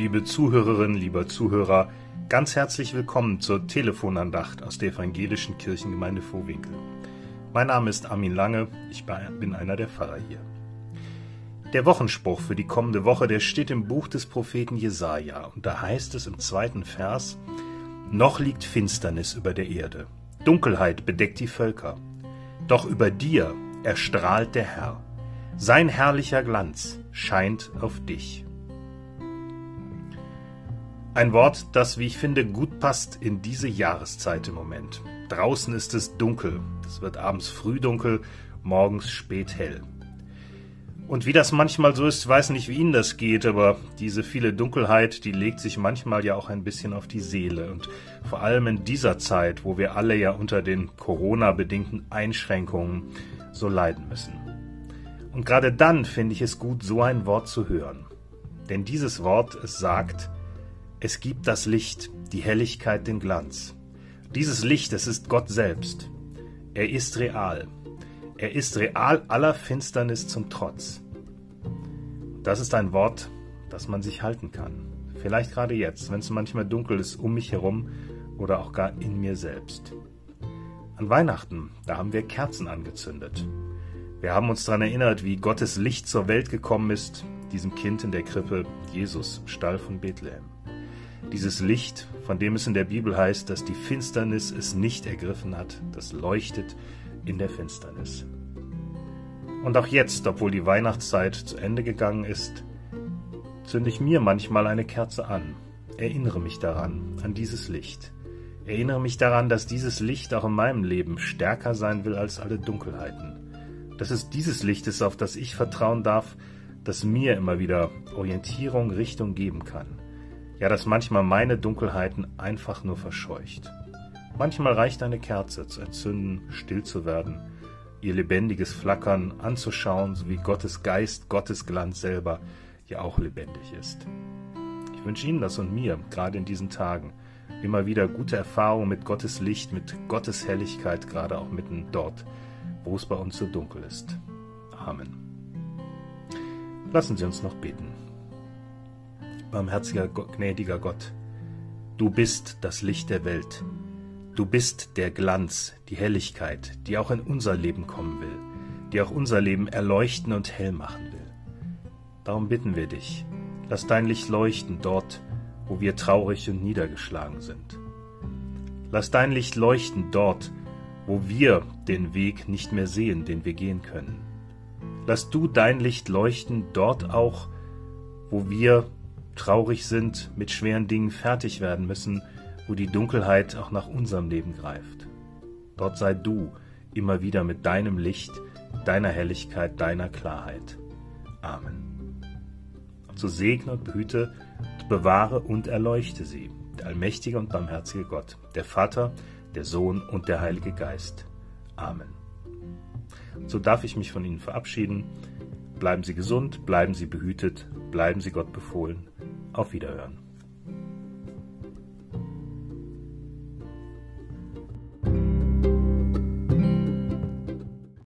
liebe Zuhörerinnen, lieber Zuhörer, ganz herzlich willkommen zur Telefonandacht aus der Evangelischen Kirchengemeinde Vohwinkel. Mein Name ist Armin Lange, ich bin einer der Pfarrer hier. Der Wochenspruch für die kommende Woche, der steht im Buch des Propheten Jesaja und da heißt es im zweiten Vers: Noch liegt Finsternis über der Erde, Dunkelheit bedeckt die Völker, doch über dir erstrahlt der Herr. Sein herrlicher Glanz scheint auf dich. Ein Wort, das, wie ich finde, gut passt in diese Jahreszeit im Moment. Draußen ist es dunkel. Es wird abends früh dunkel, morgens spät hell. Und wie das manchmal so ist, weiß nicht, wie Ihnen das geht, aber diese viele Dunkelheit, die legt sich manchmal ja auch ein bisschen auf die Seele. Und vor allem in dieser Zeit, wo wir alle ja unter den Corona-bedingten Einschränkungen so leiden müssen. Und gerade dann finde ich es gut, so ein Wort zu hören. Denn dieses Wort, es sagt, es gibt das Licht, die Helligkeit, den Glanz. Dieses Licht, es ist Gott selbst. Er ist real. Er ist real aller Finsternis zum Trotz. Das ist ein Wort, das man sich halten kann. Vielleicht gerade jetzt, wenn es manchmal dunkel ist um mich herum oder auch gar in mir selbst. An Weihnachten, da haben wir Kerzen angezündet. Wir haben uns daran erinnert, wie Gottes Licht zur Welt gekommen ist, diesem Kind in der Krippe, Jesus, Stall von Bethlehem. Dieses Licht, von dem es in der Bibel heißt, dass die Finsternis es nicht ergriffen hat, das leuchtet in der Finsternis. Und auch jetzt, obwohl die Weihnachtszeit zu Ende gegangen ist, zünde ich mir manchmal eine Kerze an, erinnere mich daran, an dieses Licht. Erinnere mich daran, dass dieses Licht auch in meinem Leben stärker sein will als alle Dunkelheiten. Dass es dieses Licht ist, auf das ich vertrauen darf, das mir immer wieder Orientierung, Richtung geben kann ja, dass manchmal meine Dunkelheiten einfach nur verscheucht. Manchmal reicht eine Kerze zu entzünden, still zu werden, ihr lebendiges Flackern anzuschauen, so wie Gottes Geist, Gottes Glanz selber ja auch lebendig ist. Ich wünsche Ihnen das und mir, gerade in diesen Tagen, immer wieder gute Erfahrungen mit Gottes Licht, mit Gottes Helligkeit, gerade auch mitten dort, wo es bei uns so dunkel ist. Amen. Lassen Sie uns noch beten barmherziger, gnädiger Gott, du bist das Licht der Welt. Du bist der Glanz, die Helligkeit, die auch in unser Leben kommen will, die auch unser Leben erleuchten und hell machen will. Darum bitten wir dich, lass dein Licht leuchten dort, wo wir traurig und niedergeschlagen sind. Lass dein Licht leuchten dort, wo wir den Weg nicht mehr sehen, den wir gehen können. Lass du dein Licht leuchten dort auch, wo wir traurig sind, mit schweren Dingen fertig werden müssen, wo die Dunkelheit auch nach unserem Leben greift. Dort sei du immer wieder mit deinem Licht, deiner Helligkeit, deiner Klarheit. Amen. So segne und behüte, bewahre und erleuchte sie, der allmächtige und barmherzige Gott, der Vater, der Sohn und der Heilige Geist. Amen. So darf ich mich von Ihnen verabschieden. Bleiben Sie gesund, bleiben Sie behütet, bleiben Sie Gott befohlen. Auf Wiederhören.